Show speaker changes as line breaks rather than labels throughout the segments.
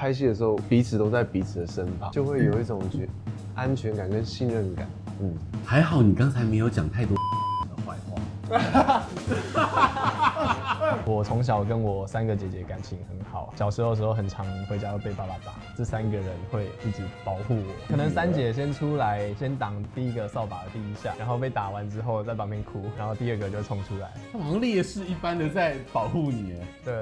拍戏的时候彼此都在彼此的身旁，就会有一种觉安全感跟信任感。嗯，
还好你刚才没有讲太多的坏话。
我从小跟我三个姐姐感情很好，小时候的时候很常回家会被爸爸打，这三个人会一直保护我。可能三姐先出来先挡第一个扫把的第一下，然后被打完之后在旁边哭，然后第二个就冲出来，
他好像烈士一般的在保护你。
对，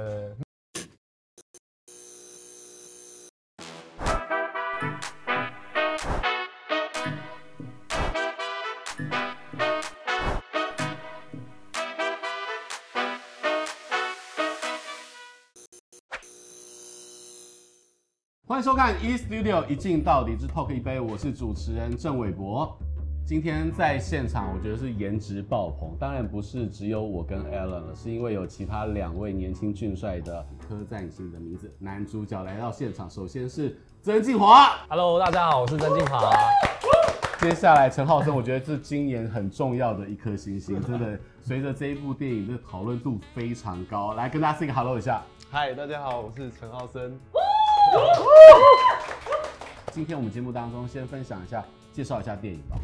欢迎收看 E Studio 一镜到底之 Talk 一杯，我是主持人郑伟博。今天在现场，我觉得是颜值爆棚，当然不是只有我跟 Alan 了，是因为有其他两位年轻俊帅的刻在你心的名字男主角来到现场。首先是曾敬华
，Hello，大家好，我是曾敬华。
接下来陈浩森，我觉得是今年很重要的一颗星星，真的随着这一部电影的讨论度非常高，来跟大家 say 个 hello 一下。
嗨，大家好，我是陈浩森。
今天我们节目当中先分享一下，介绍一下电影吧。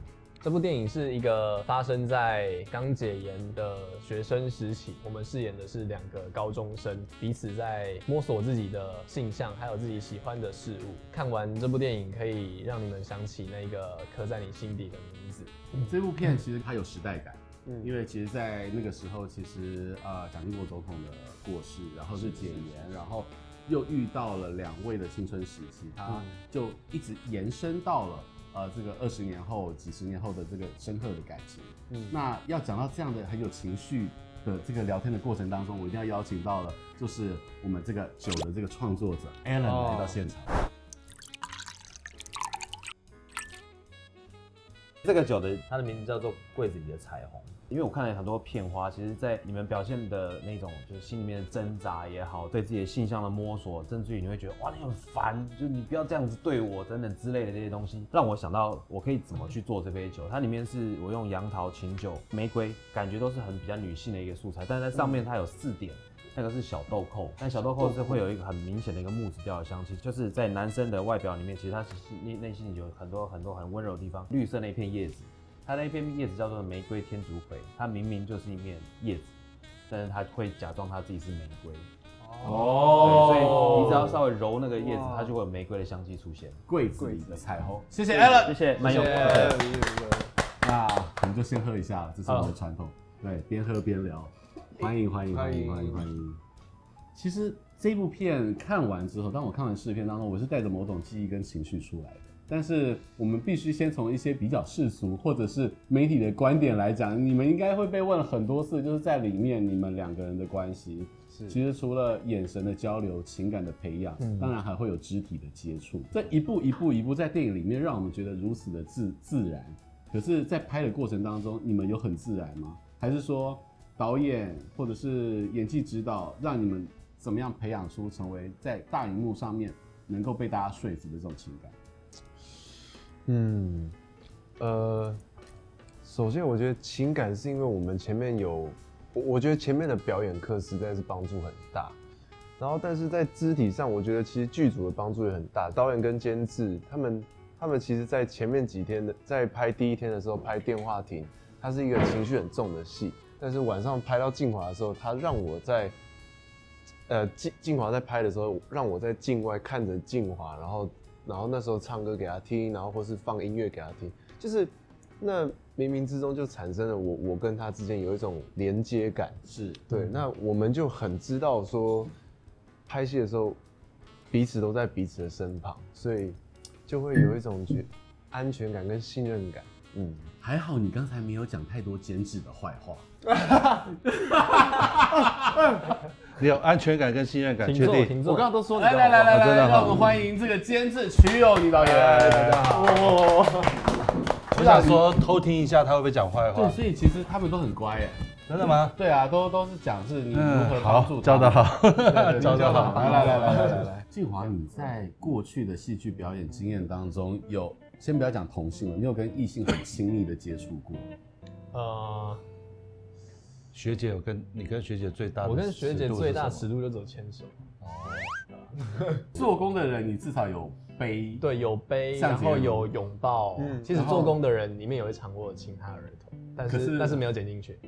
这部电影是一个发生在刚解严的学生时期，我们饰演的是两个高中生，彼此在摸索自己的性向，还有自己喜欢的事物。看完这部电影，可以让你们想起那个刻在你心底的名字。
嗯，这部片其实它有时代感，嗯，因为其实，在那个时候，其实呃，蒋经国总统的过世，然后是解严，然后。又遇到了两位的青春时期，他就一直延伸到了呃这个二十年后、几十年后的这个深刻的感情。嗯，那要讲到这样的很有情绪的这个聊天的过程当中，我一定要邀请到了，就是我们这个酒的这个创作者 Alan 来到现场。哦。
这个酒的它的名字叫做柜子里的彩虹。因为我看了很多片花，其实，在你们表现的那种，就是心里面的挣扎也好，对自己的性向的摸索，甚至于你会觉得哇，你很烦，就你不要这样子对我等等之类的这些东西，让我想到我可以怎么去做这杯酒。它里面是我用杨桃、琴酒、玫瑰，感觉都是很比较女性的一个素材，但是在上面它有四点，那个是小豆蔻，但小豆蔻是会有一个很明显的一个木质调的香气，就是在男生的外表里面，其实它是内内心有很多很多很温柔的地方，绿色那片叶子。它那片叶子叫做玫瑰天竺葵，它明明就是一面叶子，但是它会假装它自己是玫瑰。哦，所以你只要稍微揉那个叶子，它就会有玫瑰的香气出现。
柜子里的彩虹，谢谢 Alan，
谢谢，蛮有缘
的。那我们就先喝一下，这是我们的传统。对，边喝边聊，欢迎欢迎欢迎欢迎欢迎。其实这部片看完之后，当我看完试片当中，我是带着某种记忆跟情绪出来的。但是我们必须先从一些比较世俗或者是媒体的观点来讲，你们应该会被问了很多次，就是在里面你们两个人的关系，其实除了眼神的交流、情感的培养，嗯、当然还会有肢体的接触，这一步一步一步在电影里面让我们觉得如此的自自然。可是，在拍的过程当中，你们有很自然吗？还是说导演或者是演技指导让你们怎么样培养出成为在大荧幕上面能够被大家说服的这种情感？
嗯，呃，首先我觉得情感是因为我们前面有，我我觉得前面的表演课实在是帮助很大，然后但是在肢体上，我觉得其实剧组的帮助也很大，导演跟监制他们他们其实在前面几天的在拍第一天的时候拍电话亭，它是一个情绪很重的戏，但是晚上拍到静华的时候，他让我在，呃静静华在拍的时候，让我在境外看着静华，然后。然后那时候唱歌给他听，然后或是放音乐给他听，就是那冥冥之中就产生了我我跟他之间有一种连接感，
是
对。那我们就很知道说，拍戏的时候彼此都在彼此的身旁，所以就会有一种觉安全感跟信任感。嗯，
还好你刚才没有讲太多监制的坏话。
你有安全感跟信任感，确定？
我刚刚都说你来来来来来，让我们欢迎这个监制瞿友宁导演。大家好。
我想说偷听一下他会不会讲坏话。
对，所以其实他们都很乖耶。
真的吗？
对啊，都都是讲是你如何帮助他。
教得好，教得 好。
来来来来来来，静华，你在过去的戏剧表演经验当中，有先不要讲同性了，你有跟异性很亲密的接触过？
呃。学姐有跟你跟学姐最大的，
我跟学姐最大尺度就走牵手。哦，
做工的人，你至少有背，
对，有背，然后有拥抱。嗯，其实做工的人里面有一场我有亲他的儿童，但是但是没有剪进去。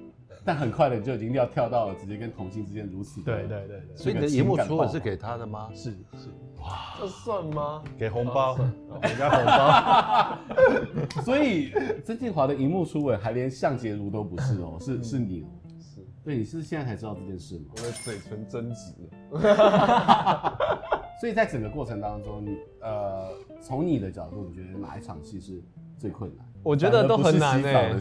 但很快的就已经要跳到了直接跟同性之间如此。
对对对对。
所以你的荧幕初吻是给他的吗？
是是。哇，这算吗？
给红包，人家红包。
所以曾敬华的荧幕初吻还连向杰如都不是哦，是是你哦。是。对，你是现在才知道这件事吗？
我的嘴唇增值了。
所以在整个过程当中，你呃，从你的角度，你觉得哪一场戏是最困难？
我觉得都很难诶。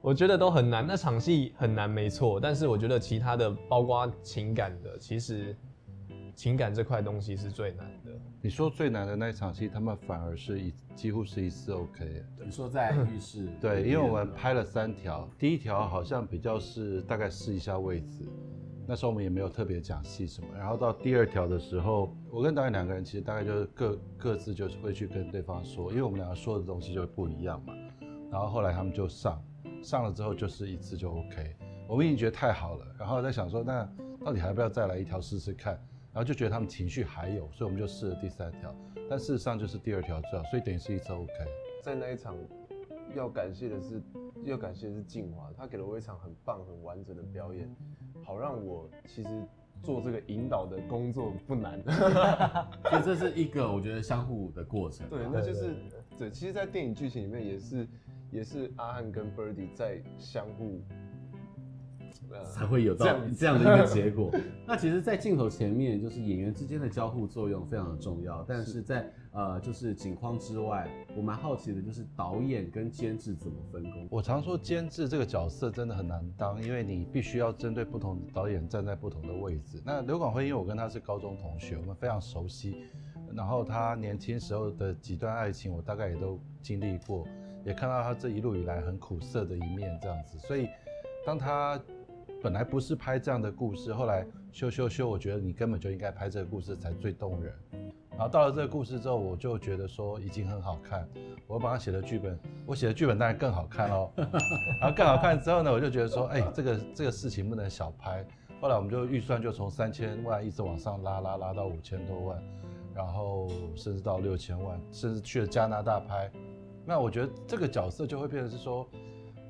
我觉得都很难，那场戏很难，没错。但是我觉得其他的，包括情感的，其实情感这块东西是最难的。
你说最难的那一场戏，他们反而是一几乎是一次 OK。
你说在浴室？
对，因为我们拍了三条，第一条好像比较是大概试一下位置，那时候我们也没有特别讲戏什么。然后到第二条的时候，我跟导演两个人其实大概就是各各自就是会去跟对方说，因为我们两个说的东西就不一样嘛。然后后来他们就上。上了之后就是一次就 OK，我们已经觉得太好了，然后在想说，那到底还要不要再来一条试试看？然后就觉得他们情绪还有，所以我们就试了第三条，但事实上就是第二条最好，所以等于是一次 OK。
在那一场要感谢的是，要感谢的是静华，他给了我一场很棒、很完整的表演，好让我其实做这个引导的工作不难。
所以这是一个我觉得相互的过程。
对，那就是对，其实，在电影剧情里面也是。也是阿汉跟 Birdy 在相互，
呃、才会有到这样，这样的一个结果。那其实，在镜头前面，就是演员之间的交互作用非常的重要。但是在是呃，就是景框之外，我蛮好奇的就是导演跟监制怎么分工。
我常说监制这个角色真的很难当，因为你必须要针对不同的导演站在不同的位置。那刘广辉，因为我跟他是高中同学，我们非常熟悉。然后他年轻时候的几段爱情，我大概也都经历过。也看到他这一路以来很苦涩的一面，这样子，所以当他本来不是拍这样的故事，后来修修修，我觉得你根本就应该拍这个故事才最动人。然后到了这个故事之后，我就觉得说已经很好看，我帮他写的剧本，我写的剧本当然更好看喽。然后更好看之后呢，我就觉得说，哎，这个这个事情不能小拍。后来我们就预算就从三千万一直往上拉拉拉到五千多万，然后甚至到六千万，甚至去了加拿大拍。那我觉得这个角色就会变成是说，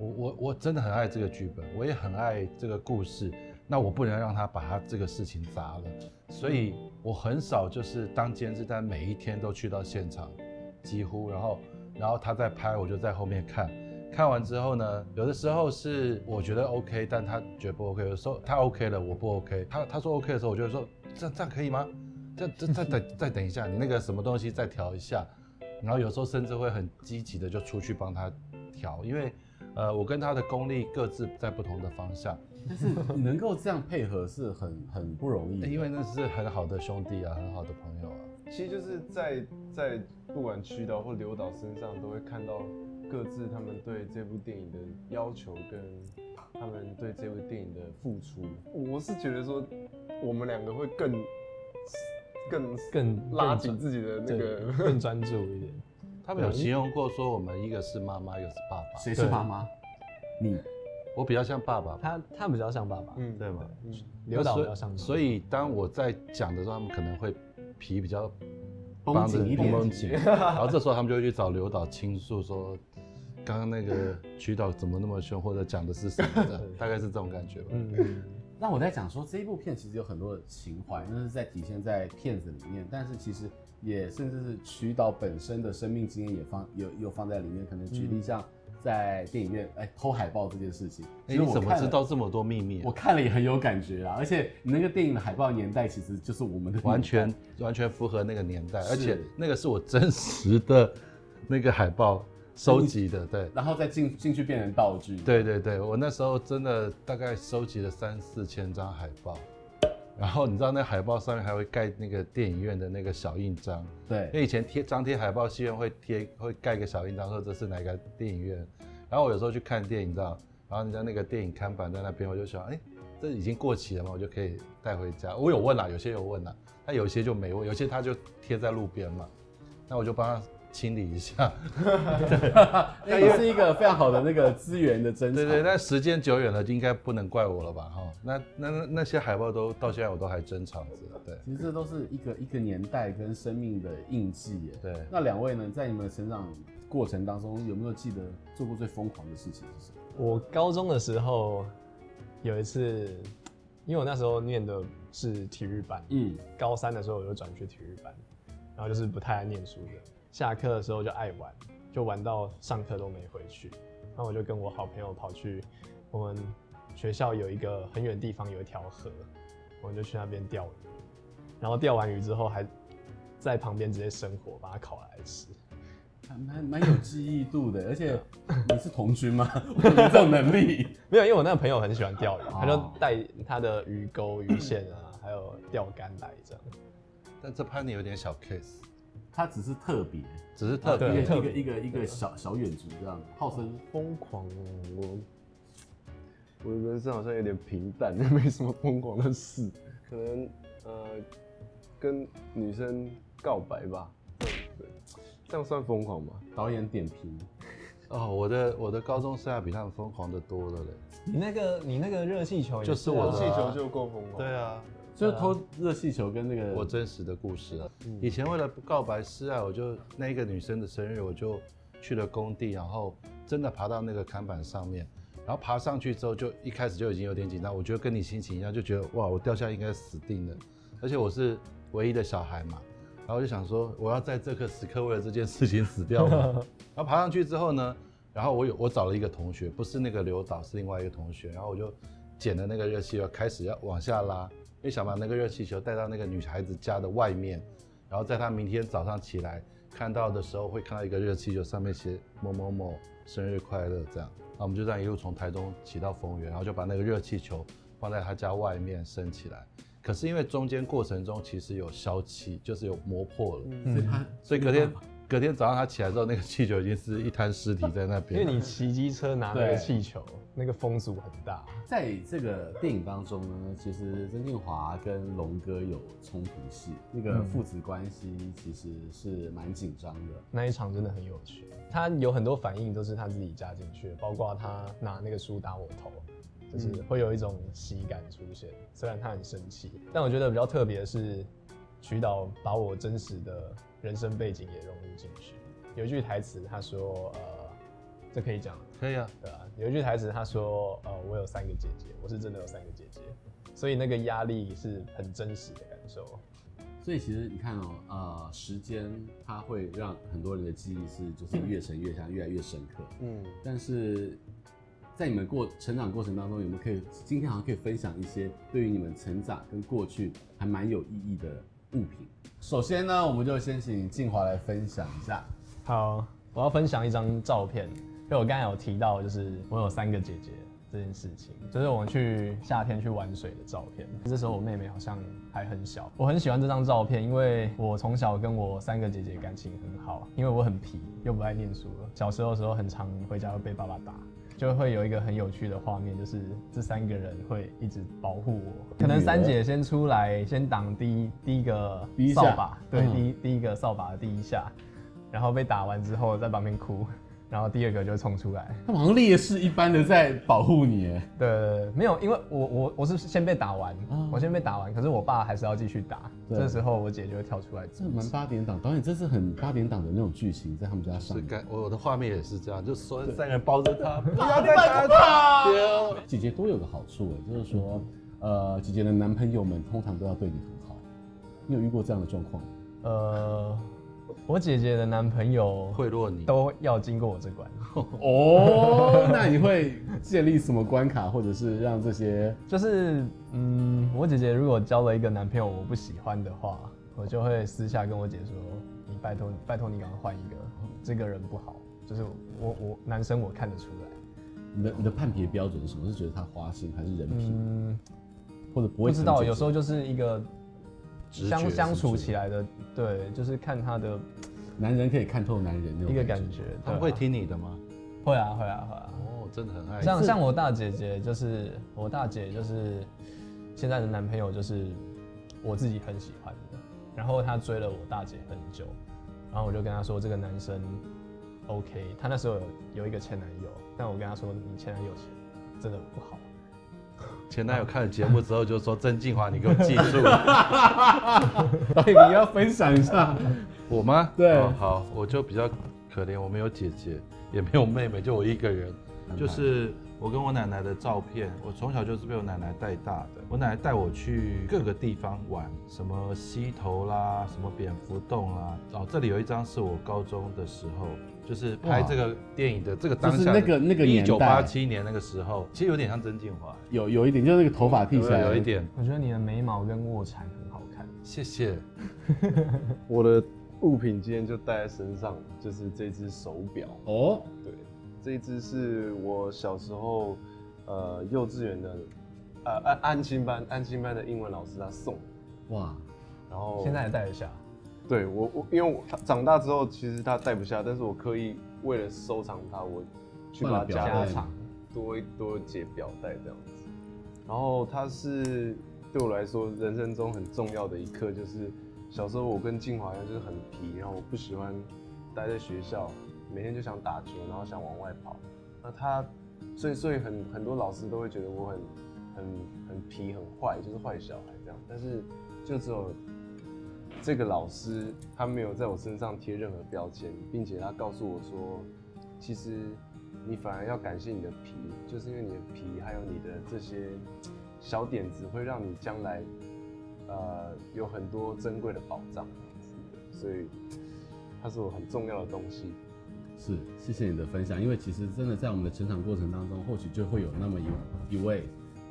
我我我真的很爱这个剧本，我也很爱这个故事，那我不能让他把他这个事情砸了，所以我很少就是当监制，但每一天都去到现场，几乎，然后然后他在拍，我就在后面看，看完之后呢，有的时候是我觉得 OK，但他觉得不 OK，有时候他 OK 了，我不 OK，他他说 OK 的时候，我就说这样这样可以吗？这这再等再等一下，你那个什么东西再调一下。然后有时候甚至会很积极的就出去帮他调，因为，呃，我跟他的功力各自在不同的方向，
但是 能够这样配合是很很不容易，
因为那是很好的兄弟啊，很好的朋友啊。
其实就是在在不管曲导或刘导身上都会看到各自他们对这部电影的要求跟他们对这部电影的付出。我是觉得说我们两个会更。更更拉紧自己的那个，
更专注一点。
他们有形容过说，我们一个是妈妈，一个是爸爸。
谁是妈妈？你，
我比较像爸爸。
他他比较像爸爸，
嗯，对吗？
刘导比较像爸爸。
所以当我在讲的时候，他们可能会皮比较
绷紧一点，绷紧。
然后这时候他们就会去找刘导倾诉说，刚刚那个曲导怎么那么凶，或者讲的是什么的，大概是这种感觉吧。嗯。
那我在讲说，这一部片其实有很多的情怀，那是在体现在片子里面，但是其实也甚至是渠导本身的生命经验也放有有放在里面。可能举例像在电影院哎、嗯欸、偷海报这件事情，
哎、欸，你怎么知道这么多秘密、啊？
我看了也很有感觉啊，而且你那个电影的海报年代其实就是我们的
完全完全符合那个年代，而且那个是我真实的那个海报。收集的对，
然后再进进去变成道具。
对对对，我那时候真的大概收集了三四千张海报，然后你知道那海报上面还会盖那个电影院的那个小印章。
对，
因为以前贴张贴海报，戏院会贴会盖个小印章，说这是哪个电影院。然后我有时候去看电影，你知道，然后人家那个电影看板在那边，我就想，哎，这已经过期了嘛？我就可以带回家。我有问啦，有些有问啦，他有些就没问，有些他就贴在路边嘛，那我就帮他。清理一下。
那也是一个非常好的那个资源的珍藏。
对对，但时间久远了，应该不能怪我了吧？哈，那那那那些海报都到现在我都还珍藏着。对，
其实这都是一个一个年代跟生命的印记耶。
对，
那两位呢，在你们的成长过程当中，有没有记得做过最疯狂的事情是什么？
我高中的时候有一次，因为我那时候念的是体育班，嗯，高三的时候我就转去体育班，然后就是不太爱念书的，下课的时候就爱玩，就玩到上课都没回去，然后我就跟我好朋友跑去我们学校有一个很远的地方有一条河，我们就去那边钓鱼，然后钓完鱼之后还在旁边直接生火把它烤来吃。
蛮蛮有记忆度的，而且你是童军吗？我有这种能力？
没有，因为我那个朋友很喜欢钓鱼，他就带他的鱼钩、鱼线啊，还有钓竿来这样。
但这潘尼有点小 case，
他只是特别，
只是特别
一个一个一个小小远足这样，号称
疯狂哦。我我的人生好像有点平淡，就 没什么疯狂的事，可能呃跟女生告白吧。这样算疯狂吗？
导演点评
哦，我的我的高中生涯比他们疯狂的多了嘞。
你那个你那个热气球
就是我的
气球就够疯狂。
对啊，
就是偷热气球跟那个
我真实的故事啊。以前为了告白示爱，我就那个女生的生日，我就去了工地，然后真的爬到那个看板上面，然后爬上去之后，就一开始就已经有点紧张。我觉得跟你心情一样，就觉得哇，我掉下应该死定了，而且我是唯一的小孩嘛。然后我就想说，我要在这个时刻为了这件事情死掉吗？然后爬上去之后呢，然后我有我找了一个同学，不是那个刘导，是另外一个同学。然后我就捡了那个热气球，开始要往下拉，因为想把那个热气球带到那个女孩子家的外面，然后在她明天早上起来看到的时候，会看到一个热气球，上面写某某某生日快乐这样。然后我们就这样一路从台中骑到丰原，然后就把那个热气球放在她家外面升起来。可是因为中间过程中其实有消气，就是有磨破了，嗯，所以隔天隔天早上他起来之后，那个气球已经是一滩尸体在那边。
因为你骑机车拿那个气球，那个风阻很大。
在这个电影当中呢，其实曾敬华跟龙哥有冲突戏，那个父子关系其实是蛮紧张的。
那一场真的很有趣，他有很多反应都是他自己加进去的，包括他拿那个书打我头。就是会有一种喜感出现，虽然他很生气，但我觉得比较特别的是，曲导把我真实的人生背景也融入进去。有一句台词，他说：“呃，这可以讲，
可以啊，
对啊。”有一句台词，他说：“呃，我有三个姐姐，我是真的有三个姐姐，所以那个压力是很真实的感受。”
所以其实你看哦，呃，时间它会让很多人的记忆是就是越沉越香，越来越深刻。嗯，但是。在你们过成长过程当中，有没有可以今天好像可以分享一些对于你们成长跟过去还蛮有意义的物品？首先呢，我们就先请静华来分享一下。
好，我要分享一张照片，因为我刚才有提到，就是我有三个姐姐这件事情，就是我们去夏天去玩水的照片。这时候我妹妹好像还很小，我很喜欢这张照片，因为我从小跟我三个姐姐感情很好，因为我很皮又不爱念书了，小时候的时候很常回家会被爸爸打。就会有一个很有趣的画面，就是这三个人会一直保护我。可能三姐先出来，先挡第一第一个扫把，对，嗯、第一第一个扫把的第一下，然后被打完之后在旁边哭。然后第二个就冲出来，
他好像烈士一般的在保护你。哎，
对，对，对，没有，因为我我我是先被打完，啊、我先被打完，可是我爸还是要继续打。对这时候我姐就会跳出来。
这蛮八点档，导演这是很八点档的那种剧情，在他们家上。
我的画面也是这样，就所有三个人抱着他，
不要再打他。姐姐都有个好处哎，就是说，呃，姐姐的男朋友们通常都要对你很好。你有遇过这样的状况？呃。
我姐姐的男朋友
贿赂你，
都要经过我这关。
哦，那你会建立什么关卡，或者是让这些？
就是，嗯，我姐姐如果交了一个男朋友我不喜欢的话，我就会私下跟我姐说：“你拜托，拜托你赶快换一个，这个人不好。”就是我我男生我看得出来。
你的你的判别标准是什么？是觉得他花心还是人品？嗯，或者不会
不知道，有时候就是一个。相相处起来的，对，就是看他的，
男人可以看透男人那种
一个感觉。
他会听你的吗？
会啊，会啊，会啊。
哦，真的很爱。
像像我大姐姐，就是我大姐，就是现在的男朋友，就是我自己很喜欢的。然后他追了我大姐很久，然后我就跟他说这个男生 OK，他那时候有有一个前男友，但我跟他说你前男友钱真的不好。
前男友看了节目之后就说：“曾静华，你给我记住。”
你要分享一下。
我吗？
对、
哦，好，我就比较可怜，我没有姐姐，也没有妹妹，就我一个人。就是我跟我奶奶的照片，我从小就是被我奶奶带大的。我奶奶带我去各个地方玩，什么溪头啦，什么蝙蝠洞啦。哦，这里有一张是我高中的时候，就是拍这个电影的这个当下，
那个那个年代，
一九八七年那个时候，其实有点像曾静华，
有有一点，就是那个头发剃起来
有一点。
我觉得你的眉毛跟卧蚕很好看，
谢谢。
我的。物品今天就带在身上，就是这只手表
哦。
对，这一只是我小时候，呃，幼稚园的，呃，安安亲班安亲班的英文老师他送。
哇，
然后
现在还戴得下？
对我我因为我长大之后其实他戴不下，但是我刻意为了收藏它，我去把它加长，多一多节表带这样子。然后它是对我来说人生中很重要的一刻，就是。小时候我跟静华一样，就是很皮，然后我不喜欢待在学校，每天就想打球，然后想往外跑。那他，所以所以很很多老师都会觉得我很很很皮很坏，就是坏小孩这样。但是就只有这个老师，他没有在我身上贴任何标签，并且他告诉我说，其实你反而要感谢你的皮，就是因为你的皮还有你的这些小点子，会让你将来。呃，有很多珍贵的宝藏，所以它是我很重要的东西。
是，谢谢你的分享。因为其实真的在我们的成长过程当中，或许就会有那么一一位，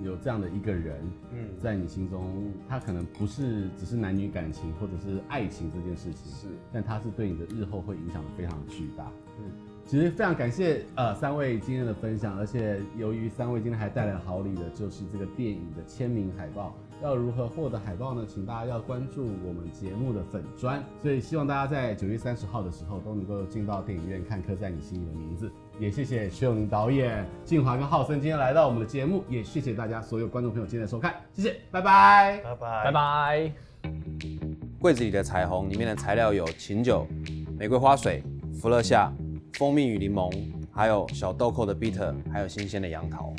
有这样的一个人，嗯，在你心中，他可能不是只是男女感情或者是爱情这件事情，
是，
但他是对你的日后会影响的非常巨大。嗯，其实非常感谢呃三位今天的分享，而且由于三位今天还带来好礼的，就是这个电影的签名海报。要如何获得海报呢？请大家要关注我们节目的粉砖，所以希望大家在九月三十号的时候都能够进到电影院看《刻在你心里的名字》。也谢谢徐永宁导演、静华跟浩森今天来到我们的节目，也谢谢大家所有观众朋友今天的收看，谢谢，拜拜，
拜拜，
拜拜。
柜子里的彩虹里面的材料有琴酒、玫瑰花水、伏特夏、蜂蜜与柠檬，还有小豆蔻的 bitter，还有新鲜的杨桃。